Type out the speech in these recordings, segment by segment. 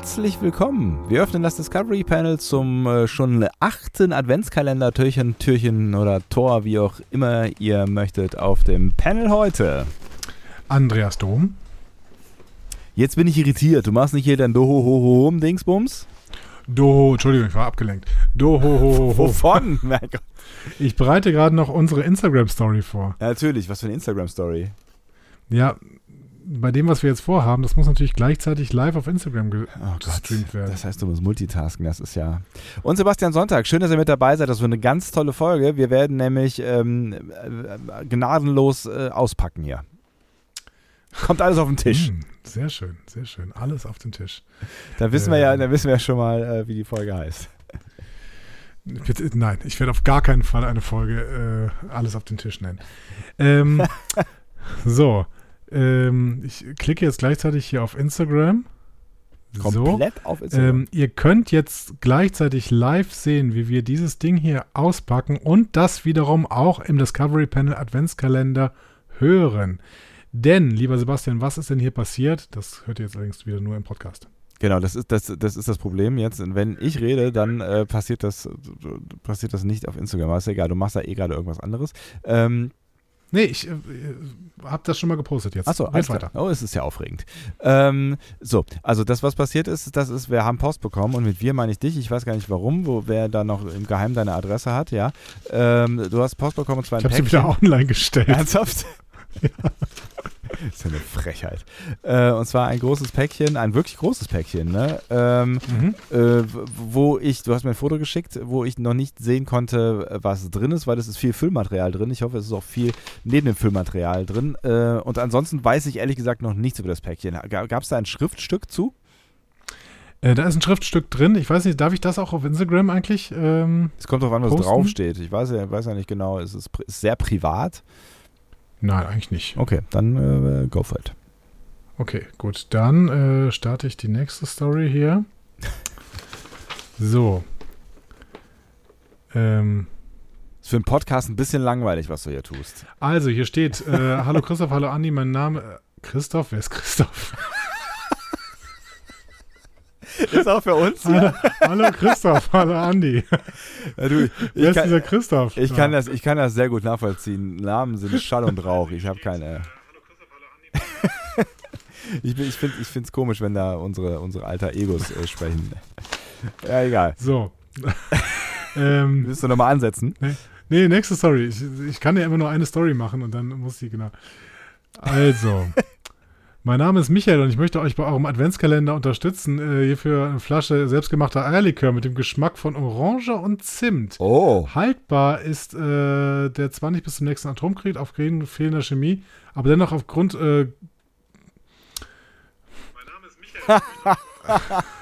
Herzlich willkommen. Wir öffnen das Discovery Panel zum äh, schon achten Adventskalender, Türchen, Türchen oder Tor, wie auch immer ihr möchtet, auf dem Panel heute. Andreas Dom. Jetzt bin ich irritiert. Du machst nicht hier dein Doho-Ho-Ho-Hom Dingsbums? Doho, Entschuldigung, ich war abgelenkt. Doho, ho, ho, ho. Wovon? Mein Gott. Ich bereite gerade noch unsere Instagram-Story vor. Ja, natürlich, was für eine Instagram-Story. Ja, bei dem, was wir jetzt vorhaben, das muss natürlich gleichzeitig live auf Instagram ge Oh gestreamt werden. das heißt, du musst multitasken, das ist ja. Und Sebastian Sonntag, schön, dass ihr mit dabei seid. Das wird eine ganz tolle Folge. Wir werden nämlich ähm, äh, gnadenlos äh, auspacken hier. Kommt alles auf den Tisch. Hm, sehr schön, sehr schön. Alles auf den Tisch. Da wissen wir ja, Ähm. da wissen wir ja schon mal, äh, wie die Folge heißt. Nein, ich werde auf gar keinen Fall eine Folge äh, alles auf den Tisch nennen. Ähm, so, ähm, ich klicke jetzt gleichzeitig hier auf Instagram. So. Komplett auf Instagram. Ähm, ihr könnt jetzt gleichzeitig live sehen, wie wir dieses Ding hier auspacken und das wiederum auch im Discovery Panel Adventskalender hören. Denn, lieber Sebastian, was ist denn hier passiert? Das hört ihr jetzt allerdings wieder nur im Podcast. Genau, das ist das, das ist das Problem jetzt. Und Wenn ich rede, dann äh, passiert das passiert das nicht auf Instagram. Aber ist egal, du machst da eh gerade irgendwas anderes. Ähm, Nee, ich äh, habe das schon mal gepostet jetzt. Achso, alles weiter. klar. Oh, es ist ja aufregend. Ähm, so, also das, was passiert ist, das ist, wir haben Post bekommen und mit wir meine ich dich. Ich weiß gar nicht warum, wo wer da noch im Geheim deine Adresse hat, ja. Ähm, du hast Post bekommen und zwar ein Ich habe sie wieder online gestellt. Ernsthaft? Das ist ja eine Frechheit. Äh, und zwar ein großes Päckchen, ein wirklich großes Päckchen, ne? Ähm, Mhm. äh, wo ich, du hast mir ein Foto geschickt, wo ich noch nicht sehen konnte, was drin ist, weil es ist viel Füllmaterial drin. Ich hoffe, es ist auch viel neben dem Füllmaterial drin. Äh, und ansonsten weiß ich ehrlich gesagt noch nichts über das Päckchen. Gab es da ein Schriftstück zu? Äh, da ist ein Schriftstück drin. Ich weiß nicht, darf ich das auch auf Instagram eigentlich? Ähm, Es kommt drauf an, was Posten? draufsteht. Ich weiß ja, weiß ja nicht genau. Es ist, ist sehr privat. Nein, eigentlich nicht. Okay, dann äh, go for it. Okay, gut. Dann äh, starte ich die nächste Story hier. So. Ähm, Ist für einen Podcast ein bisschen langweilig, was du hier tust. also, hier steht: äh, Hallo Christoph, hallo Andi, mein Name. Äh, Christoph? Wer ist Christoph? Ist auch für uns. hallo, hallo Christoph, hallo Andi. Ja, du, Wer ist kann, dieser Christoph? ich, kann Ja. das, ich kann das sehr gut nachvollziehen. Namen sind Schall und Rauch. Ich habe keine. Ich, bin- ich finde es komisch, wenn da unsere, unsere alter Egos äh, sprechen. Ja, egal. So. ähm, Willst du nochmal ansetzen? Nee, nächste Story. Ich, ich kann ja immer nur eine Story machen und dann muss ich, genau. Also, mein Name ist Michael und ich möchte euch bei eurem Adventskalender unterstützen. Äh, hierfür eine Flasche selbstgemachter Eierlikör mit dem Geschmack von Orange und Zimt. Oh. Haltbar ist äh, der zwar nicht bis zum nächsten Atomkrieg aufgrund fehlender Chemie, aber dennoch aufgrund. Äh,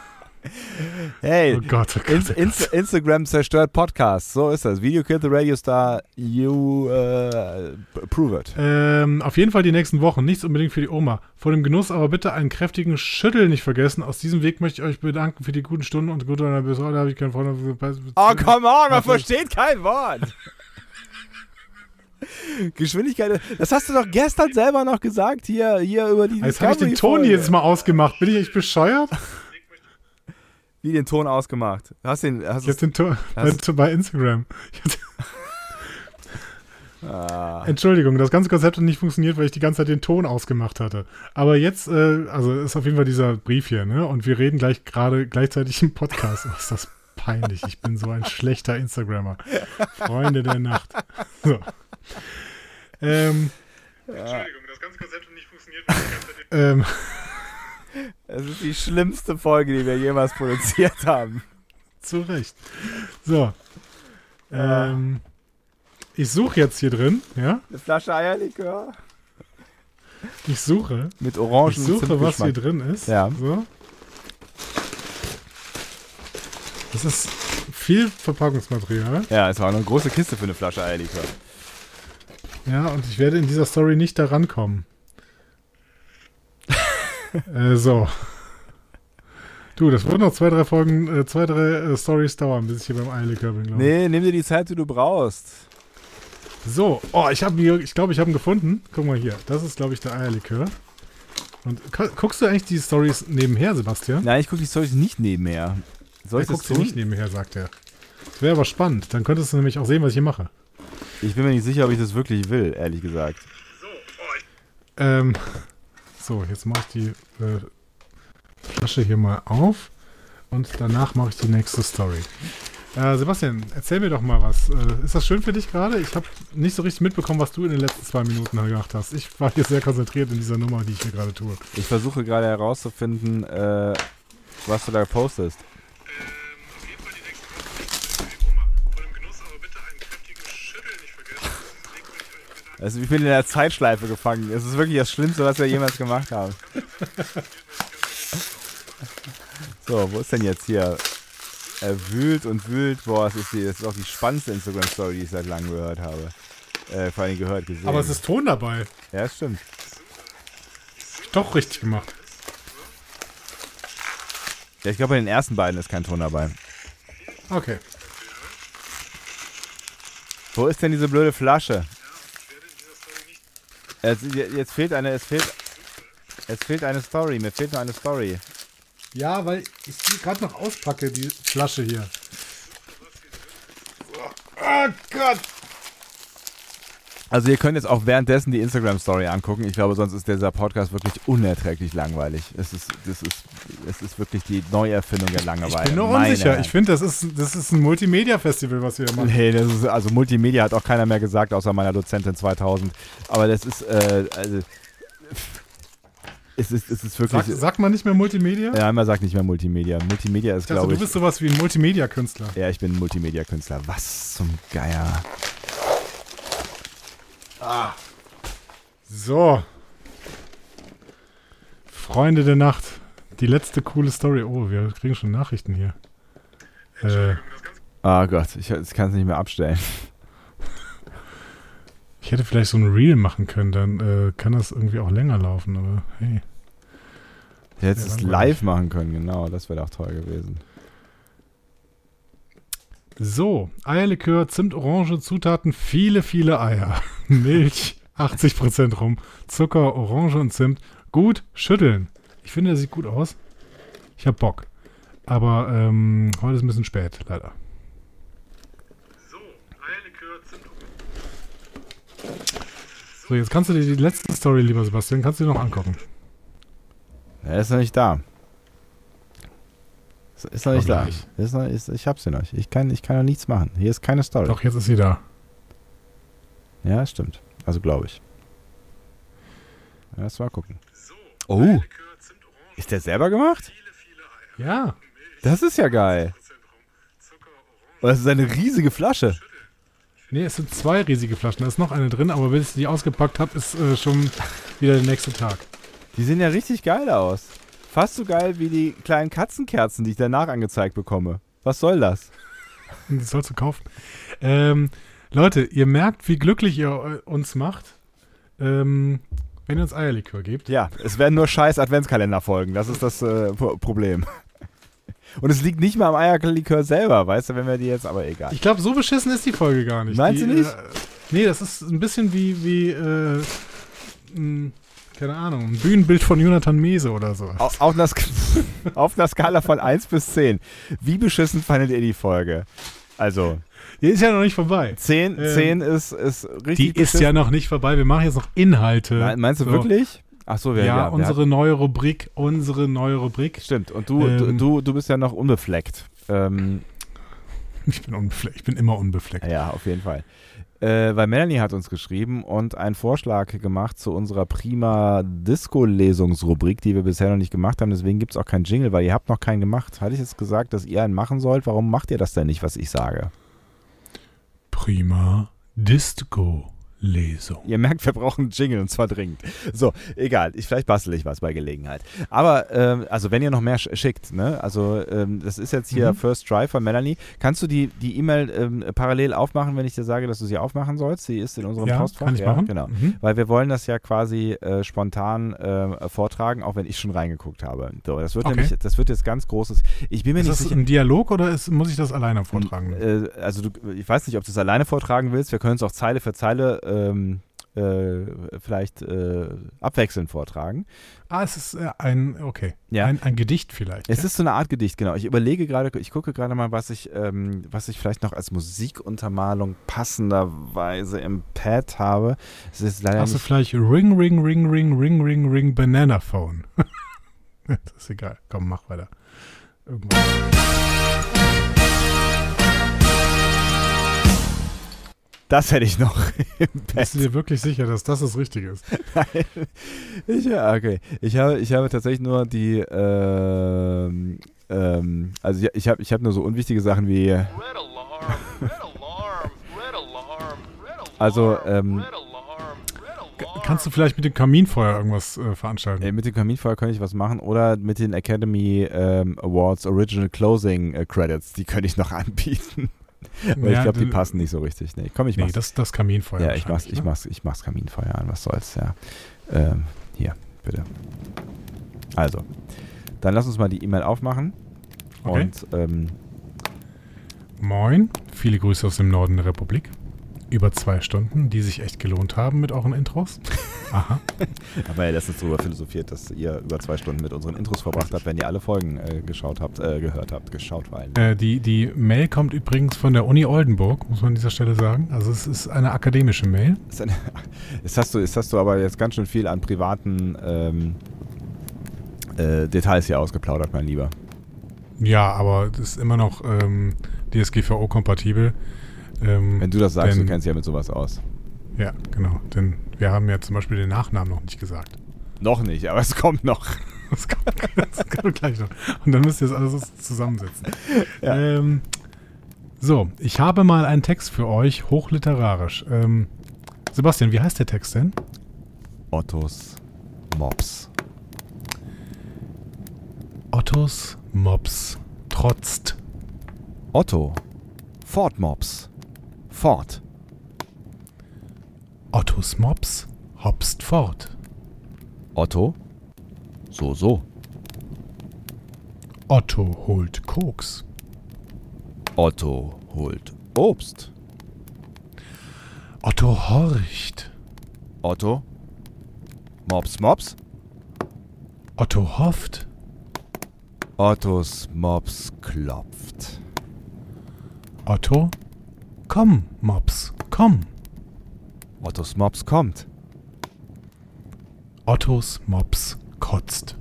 Hey. oh Gott, oh Gott. Ins, Inst Instagram zerstört Podcast. So ist das. Video killed the radio star. You uh, prove it. Ähm, auf jeden Fall die nächsten Wochen. Nichts unbedingt für die Oma. Vor dem Genuss aber bitte einen kräftigen Schüttel nicht vergessen. Aus diesem Weg möchte ich euch bedanken für die guten Stunden und gute bis heute habe ich keinen Freund. Oh, come on, man versteht kein Wort. Geschwindigkeit. Das hast du doch gestern selber noch gesagt, hier, hier über die Jetzt habe ich den Ton jetzt mal ausgemacht. Bin ich echt bescheuert? Wie den Ton ausgemacht. Hast den, hast Ich habe den Ton bei, Hast- bei Instagram. Ich hab, ah, Entschuldigung, das ganze Konzept hat nicht funktioniert, weil ich die ganze Zeit den Ton ausgemacht hatte. Aber jetzt, äh, also ist auf jeden Fall dieser Brief hier, ne? Und wir reden gleich gerade gleichzeitig im Podcast. Oh, ist das peinlich. Ich bin so ein schlechter Instagrammer. Freunde der Nacht. So. Ähm, Entschuldigung, das ganze Konzept hat nicht funktioniert, weil die ganze Zeit ähm, es ist die schlimmste Folge, die wir jemals produziert haben. zu Recht. So. Ähm, ich suche jetzt hier drin, ja? Eine Flasche Eierlikör. Ich suche. Mit Orangen Ich suche, was hier drin ist. Ja. So. Das ist viel Verpackungsmaterial. Ja, es war eine große Kiste für eine Flasche Eierlikör. Ja, und ich werde in dieser Story nicht da rankommen. Äh, so. Du, das wird noch zwei, drei Folgen, äh, zwei, drei äh, Stories dauern, bis ich hier beim Eierlikör bin, glaube ich. Nee, nimm dir die Zeit, die du brauchst. So, oh, ich habe ich glaube, ich habe ihn gefunden. Guck mal hier, das ist, glaube ich, der Eierlikör. Und gu- guckst du eigentlich die Stories nebenher, Sebastian? Nein, ich gucke die Storys nicht nebenher. Soll ich das guckt sie nicht nebenher, sagt er. Das wäre aber spannend. Dann könntest du nämlich auch sehen, was ich hier mache. Ich bin mir nicht sicher, ob ich das wirklich will, ehrlich gesagt. Ähm, so, jetzt mache ich die äh, Flasche hier mal auf und danach mache ich die nächste Story. Äh, Sebastian, erzähl mir doch mal was. Äh, ist das schön für dich gerade? Ich habe nicht so richtig mitbekommen, was du in den letzten zwei Minuten gemacht hast. Ich war hier sehr konzentriert in dieser Nummer, die ich hier gerade tue. Ich versuche gerade herauszufinden, äh, was du da postest. Also ich bin in der Zeitschleife gefangen. Es ist wirklich das Schlimmste, was wir jemals gemacht haben. So, wo ist denn jetzt hier? Er wühlt und wühlt. Boah, das ist, die, das ist auch die spannendste Instagram-Story, die ich seit langem gehört habe. Äh, vor allem gehört, gesehen. Aber es ist Ton dabei. ja, das stimmt. Doch richtig gemacht. Ja, ich glaube, bei den ersten beiden ist kein Ton dabei. Okay. Wo ist denn diese blöde Flasche? Jetzt, jetzt fehlt eine, es fehlt, es fehlt eine Story. Mir fehlt noch eine Story. Ja, weil ich die gerade noch auspacke, die Flasche hier. Oh Gott! Also ihr könnt jetzt auch währenddessen die Instagram-Story angucken. Ich glaube, sonst ist dieser Podcast wirklich unerträglich langweilig. Es ist, das ist, es ist wirklich die Neuerfindung der Langeweile. Ich bin nur Meine unsicher. Herren. Ich finde, das ist, das ist ein Multimedia-Festival, was wir hier machen. Nee, das ist, also Multimedia hat auch keiner mehr gesagt, außer meiner Dozentin 2000. Aber das ist, äh, also, es ist, es ist wirklich, Sag, sagt man nicht mehr Multimedia? ja, man sagt nicht mehr Multimedia. Multimedia ist, Ich dachte, glaube du ich, bist sowas wie ein Multimedia-Künstler. ja, ich bin ein Multimedia-Künstler. Was zum Geier. So. Freunde der Nacht. Die letzte coole Story. Oh, wir kriegen schon Nachrichten hier. Äh, Oh Gott, ich, ich kann es nicht mehr abstellen. ich hätte vielleicht so ein Reel machen können, dann äh, kann das irgendwie auch länger laufen, aber hey. Ich hätte es live machen können, genau. Das wäre doch toll gewesen. So, Eierlikör, Zimt, Orange, Zutaten, viele, viele Eier. Milch, 80% rum, Zucker, Orange und Zimt. Gut, schütteln. Ich finde, das sieht gut aus. Ich hab Bock. Aber ähm, heute ist ein bisschen spät, leider. So, Eierlikör, Zimt, So, jetzt kannst du dir die letzte Story, lieber Sebastian, kannst du dir noch angucken. Er ist noch nicht da. Ist- Ist noch nicht da. Ist noch, ist, ich hab's ja noch. Ich kann, ich kann noch nichts machen. Hier ist keine Story. Doch, jetzt ist sie da. Ja, stimmt. Also glaube ich. Lass mal gucken. so, Oh, ist der selber gemacht? Ja. Das ist ja geil. 10% rum, Zucker, Orange, Und das ist eine riesige Flasche. Nee, es sind zwei riesige Flaschen. Da ist noch eine drin, aber bis ich die ausgepackt habe, ist äh, schon wieder der nächste Tag. Die sehen ja richtig geil aus. Fast so geil wie die kleinen Katzenkerzen, die ich danach angezeigt bekomme. Was soll das? Die sollst du kaufen. Ähm, Leute, ihr merkt, wie glücklich ihr äh, uns macht, ähm, wenn ihr uns Eierlikör gebt. Ja, es werden nur scheiß Adventskalender folgen. Das ist das äh, Pro- Problem. Und es liegt nicht mal am Eierlikör selber, weißt du, wenn wir die jetzt, aber egal. Ich glaube, so beschissen ist die Folge gar nicht. Meinst die, du nicht? Äh, nee, das ist ein bisschen wie, wie äh, keine Ahnung, ein Bühnenbild von Jonathan Mese oder so. Auf, auf, einer, Sk- auf einer Skala von 1 bis 10. Wie beschissen fandet ihr die Folge? Also, Die ist ja noch nicht vorbei. 10, Ähm, 10 ist, ist richtig Die ist beschissen. ja noch nicht vorbei. Wir machen jetzt noch Inhalte. Me- Meinst du So. wirklich? Ach so, wir, Ja, ja, unsere neue Rubrik, unsere neue Rubrik. hatten- Stimmt, und du, Ähm, du, du, du bist ja noch unbefleckt. Ähm, Ich bin unbefleckt. Ich bin immer unbefleckt. ja, auf jeden Fall. Äh, weil Melanie hat uns geschrieben und einen Vorschlag gemacht zu unserer prima Disco-Lesungsrubrik, die wir bisher noch nicht gemacht haben. Deswegen gibt es auch keinen Jingle, weil ihr habt noch keinen gemacht. Hatte ich jetzt gesagt, dass ihr einen machen sollt? Warum macht ihr das denn nicht, was ich sage? Prima Disco Lesung. Ihr merkt, wir brauchen einen Jingle und zwar dringend. So, egal. Ich, vielleicht bastel ich was bei Gelegenheit. Aber, ähm, also wenn ihr noch mehr sch schickt, ne? Also, ähm, das ist jetzt hier Mhm. First Try von Melanie. Kannst du die die E-Mail ähm, parallel aufmachen, wenn ich dir sage, dass du sie aufmachen sollst? Sie ist in unserem Ja, Postfach. kann ich ja, machen. Genau. Mhm. Weil wir wollen das ja quasi äh, spontan äh, vortragen, auch wenn ich schon reingeguckt habe. So, das wird Okay. nämlich, das wird jetzt ganz großes. Ich bin mir Ist nicht das sicher. ein Dialog oder ist, muss ich das alleine vortragen? Äh, also du, ich weiß nicht, ob du es alleine vortragen willst. Wir können es auch Zeile für Zeile ähm, äh, vielleicht äh, abwechselnd vortragen. Ah, es ist äh, ein, okay. Ja. Ein, ein Gedicht vielleicht. Es ja? ist so eine Art Gedicht, genau. Ich überlege gerade, ich gucke gerade mal, was ich, ähm, was ich vielleicht noch als Musikuntermalung passenderweise im Pad habe. Es ist leider Hast du vielleicht Ring, Ring, Ring, Ring, Ring, Ring, Ring, Banana Phone? das ist egal. Komm, mach weiter. Irgendwas. Das hätte ich noch. Bist du dir wirklich sicher, dass das das Richtige ist? ich, ja, okay. Ich habe, ich habe tatsächlich nur die, ähm, ähm, also ich, ich habe ich habe nur so unwichtige Sachen wie, Red alarm, red alarm, red alarm, red alarm. Also, ähm. Kannst du vielleicht mit dem Kaminfeuer irgendwas äh, veranstalten? äh, mit dem Kaminfeuer könnte ich was machen oder mit den Academy ähm, Awards Original Closing äh, Credits, die könnte ich noch anbieten. Ich Ja, glaube, die passen nicht so richtig. Nee, komm, ich Nee, mach's. das das Kaminfeuer. ja, ich mach's, wahrscheinlich, ich ne? mach's, ich mach's Kaminfeuer an, was soll's, ja. Ähm, hier, bitte. Also, dann lass uns mal die E-Mail aufmachen. Okay. Und ähm, Moin, viele Grüße aus dem Norden der Republik. Über zwei Stunden, die sich echt gelohnt haben mit euren Intros. Aha. haben wir ja letztens darüber philosophiert, dass ihr über zwei Stunden mit unseren Intros verbracht habt, wenn ihr alle Folgen äh, geschaut habt, äh, gehört habt, geschaut. Äh, die, die Mail kommt übrigens von der Uni Oldenburg, muss man an dieser Stelle sagen. Also es ist eine akademische Mail. Ist eine, jetzt, hast du, jetzt hast du aber jetzt ganz schön viel an privaten ähm, äh, Details hier ausgeplaudert, mein Lieber. Ja, aber das ist immer noch ähm, DSGVO-kompatibel. Ähm, Wenn du das sagst, denn- du kennst ja mit sowas aus. Ja, genau. Denn wir haben ja zum Beispiel den Nachnamen noch nicht gesagt. Noch nicht, aber es kommt noch. Das kommt, das kommt gleich noch. Und dann müsst ihr das alles zusammensetzen. Ja. Ähm, so, ich habe mal einen Text für euch, hochliterarisch. Ähm, Sebastian, wie heißt der Text denn? Ottos Mops. Ottos Mops trotzt. Otto. Ford Mops. Ford. Ottos Mops hopst fort. Otto. So, so. Otto holt Koks. Otto holt Obst. Otto horcht. Otto. Mops, Mops. Otto hofft. Ottos Mops klopft. Otto, komm, Mops, komm. Ottos Mops kommt. Ottos Mops kotzt.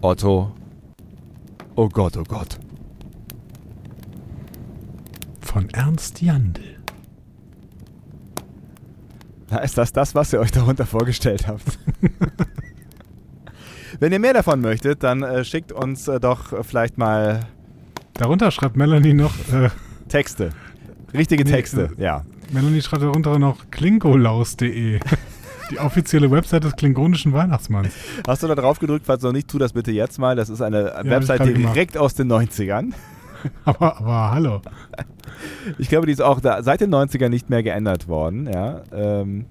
Otto. Oh Gott, oh Gott. Von Ernst Jandl. Na, ist das das, was ihr euch darunter vorgestellt habt? Wenn ihr mehr davon möchtet, dann äh, schickt uns äh, doch äh, vielleicht mal Darunter schreibt Melanie noch, äh, Texte. Richtige Nee, Texte, äh, ja. Melanie schreibt darunter noch klingolaus.de. Die offizielle Website des klingonischen Weihnachtsmanns. Hast du da drauf gedrückt, falls noch nicht, tu das bitte jetzt mal. Das ist eine ich Website gerade gemacht. direkt aus den 90ern. Aber, aber hallo. Ich glaube, die ist auch da, seit den 90ern nicht mehr geändert worden, ja. Ähm,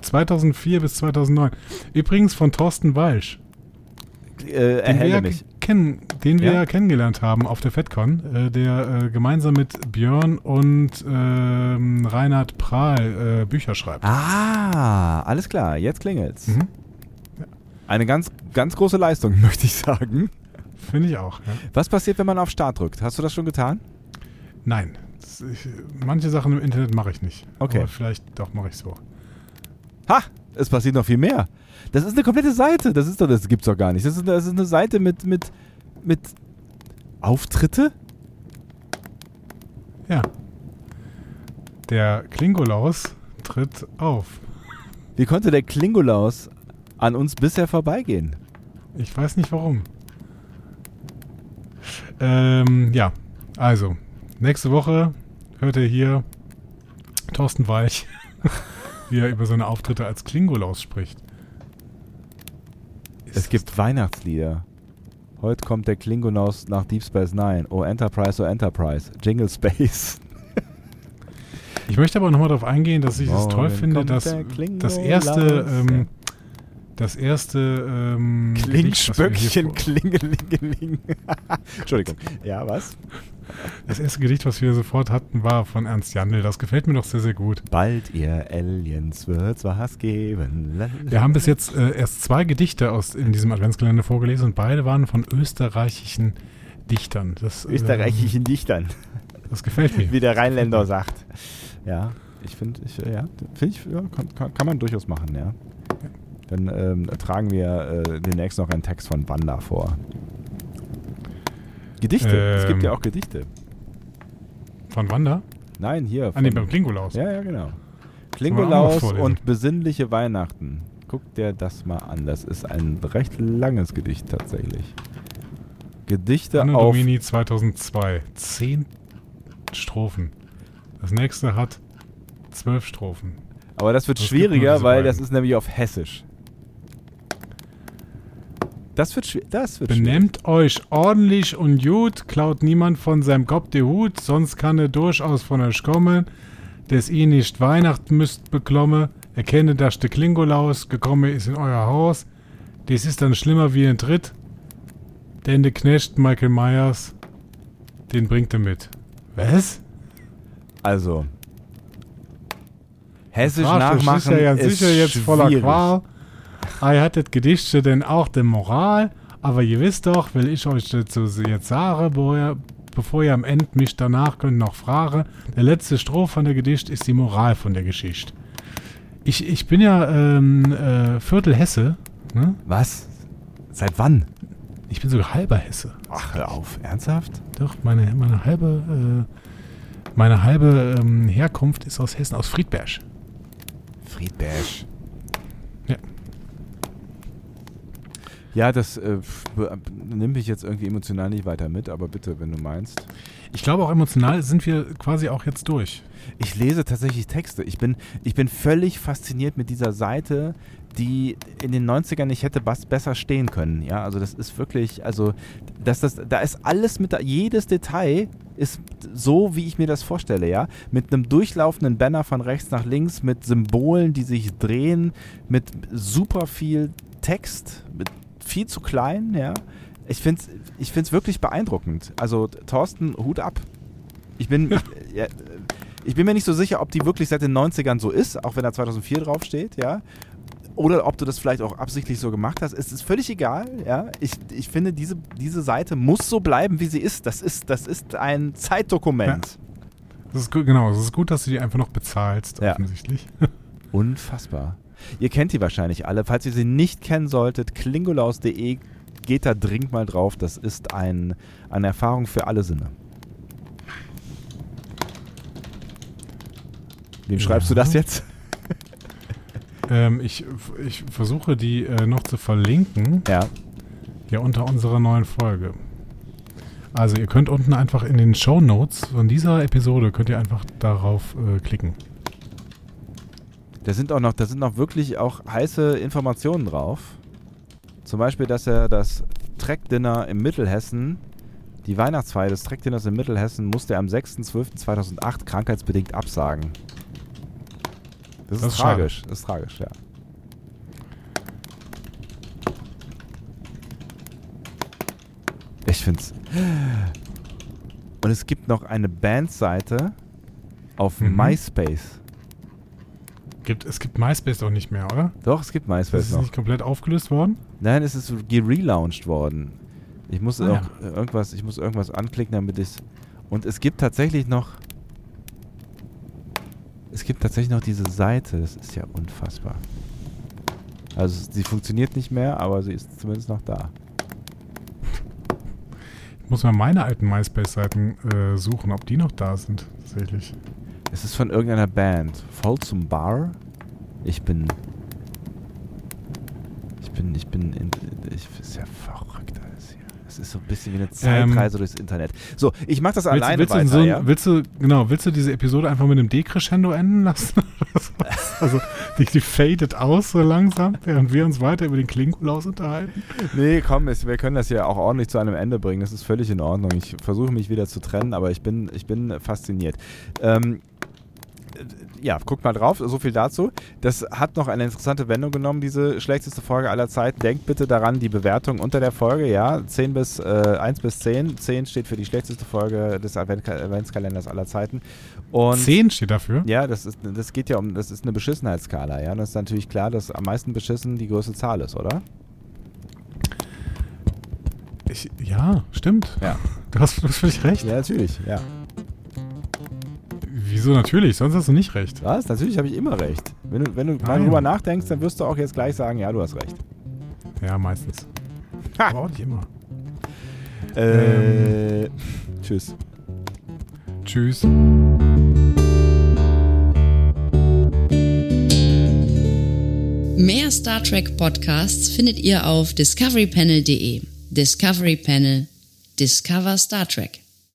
2004 bis 2009. Übrigens von Thorsten Walsch. äh, erhelle ja mich. Kennen, den wir Ja? ja kennengelernt haben auf der FedCon, äh, der äh, gemeinsam mit Björn und ähm, Reinhard Prahl äh, Bücher schreibt. Ah, alles klar, jetzt klingelt's. Mhm. Eine ganz, ganz große Leistung, möchte ich sagen. Finde ich auch. Ja. Was passiert, wenn man auf Start drückt? Hast du das schon getan? Nein, das, ich, manche Sachen im Internet mache ich nicht. Okay. Aber vielleicht doch mache ich so. Ha, es passiert noch viel mehr. Das ist eine komplette Seite. Das ist doch, das gibt's doch gar nicht. Das ist, das ist eine Seite mit, mit, mit Auftritte? Ja. Der Klingolaus tritt auf. Wie konnte der Klingolaus an uns bisher vorbeigehen? Ich weiß nicht warum. Ähm, ja, also, nächste Woche hört ihr hier Thorsten Walch, wie er über seine Auftritte als Klingolaus spricht. Es gibt Weihnachtslieder. Heute kommt der Klingonaus nach Deep Space Nine. Oh, Enterprise, oh, Enterprise. Jingle Space. Ich möchte aber nochmal darauf eingehen, dass ich es Morgen toll finde, dass das erste, ähm, das erste ähm, Klingspöckchen, Klingelingeling. Entschuldigung. Ja, was? Das erste Gedicht, was wir sofort hatten, war von Ernst Jandl. Das gefällt mir doch sehr, sehr gut. Bald, ihr Aliens, wird's was geben. Wir haben bis jetzt äh, erst zwei Gedichte aus in diesem Adventskalender vorgelesen und beide waren von österreichischen Dichtern. Das, ähm, Österreichischen Dichtern, das gefällt mir. wie der Rheinländer sagt. Ja, ich finde, ich, äh, ja, finde ich, ja, kann, kann, kann man durchaus machen, ja. Dann ähm, tragen wir äh, demnächst noch einen Text von Wanda vor. Gedichte, es gibt Ähm. ja auch Gedichte. Von Wanda? Nein, hier. Ah, nee, von- beim Klingolaus. Ja, ja, genau. Klingolaus und besinnliche Weihnachten. Guck dir das mal an. Das ist ein recht langes Gedicht tatsächlich. Gedichte Anno auf. Domini 2002. Zehn Strophen. Das nächste hat zwölf Strophen. Aber das wird nur schwieriger, weil das ist nämlich auf Hessisch. Das wird, schwi- das wird Benehmt euch ordentlich und gut, klaut niemand von seinem Kopf die Hut, sonst kann er durchaus von euch kommen, des ihr nicht Weihnachten müsst beklomme, erkenne, dass der Klingolaus gekommen ist in euer Haus, des ist dann schlimmer wie ein Tritt, denn der Knecht Michael Myers, den bringt er mit. Was? Also. Hessisch nachmachen ist ja jetzt voller schwierig. Qual. Ihr hattet Gedichte denn auch der Moral, aber ihr wisst doch, will ich euch dazu jetzt sagen, bevor ihr, bevor ihr am Ende mich danach könnt noch fragen, der letzte Strophe von der Gedicht ist die Moral von der Geschichte. Ich, ich bin ja ähm, äh, Viertel Hesse, ne? Was? Seit wann? Ich bin sogar halber Hesse. Ach, hör auf. Ernsthaft? Doch, meine, meine halbe, äh, meine halbe ähm, Herkunft ist aus Hessen, aus Friedberg. Friedberg. Ja. Ja, das äh, nimmt mich jetzt irgendwie emotional nicht weiter mit, aber bitte, wenn du meinst. Ich glaube auch emotional sind wir quasi auch jetzt durch. Ich lese tatsächlich Texte. Ich bin, ich bin völlig fasziniert mit dieser Seite, die in den 90ern nicht hätte besser stehen können. Ja, also das ist wirklich, also dass das, da ist alles mit, jedes Detail ist so, wie ich mir das vorstelle, ja. Mit einem durchlaufenden Banner von rechts nach links, mit Symbolen, die sich drehen, mit super viel Text, mit viel zu klein, ja. Ich finde es ich find's wirklich beeindruckend. Also Thorsten, Hut ab. Ich bin, ja, ich bin mir nicht so sicher, ob die wirklich seit den 90ern so ist, auch wenn da 2004 draufsteht, ja. Oder ob du das vielleicht auch absichtlich so gemacht hast. Es ist völlig egal, ja. Ich, ich finde, diese, diese Seite muss so bleiben, wie sie ist. Das ist, das ist ein Zeitdokument. Das ist gut, genau, es ist gut, dass du die einfach noch bezahlst, Ja. offensichtlich. Unfassbar. Ihr kennt die wahrscheinlich alle. Falls ihr sie nicht kennen solltet, klingolaus.de, geht da dringend mal drauf. Das ist ein, eine Erfahrung für alle Sinne. Wem schreibst du Ja. das jetzt? ähm, ich, ich versuche die äh, noch zu verlinken, Ja. ja unter unserer neuen Folge. Also ihr könnt unten einfach in den Show Notes von dieser Episode könnt ihr einfach darauf äh, klicken. Da sind auch noch, da sind noch wirklich auch heiße Informationen drauf. Zum Beispiel, dass er das Trek-Dinner im Mittelhessen, die Weihnachtsfeier des Trek-Dinners im Mittelhessen, musste er am 6.12.2008 krankheitsbedingt absagen. Das ist, Das ist schade. tragisch. Das ist tragisch, ja. Ich find's. Und es gibt noch eine Bandseite auf Mhm. MySpace. Gibt, es gibt MySpace doch nicht mehr, oder? Doch, es gibt MySpace ist noch. nicht komplett aufgelöst worden? Nein, es ist gerelauncht worden. Ich muss Ah, auch äh, irgendwas, ich muss irgendwas anklicken, damit ich und es gibt tatsächlich noch es gibt tatsächlich noch diese Seite, das ist ja unfassbar. Also sie funktioniert nicht mehr, aber sie ist zumindest noch da. Ich muss mal meine alten MySpace-Seiten äh, suchen, ob die noch da sind, tatsächlich. Es ist von irgendeiner Band. Folsom Bar. Ich bin ich bin ich bin in, ich ist ja verrückt alles hier. Es ist so ein bisschen wie eine Zeitreise durchs Internet. So, ich mache das Ähm, Willst, alleine willst, du weiter, so, ja? willst du, genau, willst du diese Episode einfach mit einem Decrescendo enden lassen? also, die, die fadet aus so langsam, während wir uns weiter über den Klingoulaus unterhalten. Nee, komm, es, wir können das ja auch ordentlich zu einem Ende bringen. Das ist völlig in Ordnung. Ich versuche mich wieder zu trennen, aber ich bin, ich bin fasziniert. Ähm, äh, ja, guckt mal drauf, so viel dazu. Das hat noch eine interessante Wendung genommen, diese schlechteste Folge aller Zeiten. Denkt bitte daran, die Bewertung unter der Folge, ja, 10 bis, äh, 1 bis 10. 10 steht für die schlechteste Folge des Advent Adventskalenders aller Zeiten. Und Zehn steht dafür. ja, das ist, das geht ja um, das ist eine Beschissenheitsskala, ja. Und das ist natürlich klar, dass am meisten beschissen die größte Zahl ist, oder? Ich, ja, stimmt. Ja. Du hast, du hast völlig recht. Ja, natürlich, ja. Wieso natürlich? Sonst hast du nicht recht. Was? Natürlich habe ich immer recht. Wenn du, wenn du mal drüber nachdenkst, dann wirst du auch jetzt gleich sagen, ja, du hast recht. Ja, meistens. Ha! Aber auch nicht immer. Äh, tschüss. Tschüss. Mehr Star Trek Podcasts findet ihr auf discoverypanel.de. Discovery Panel. Discover Star Trek.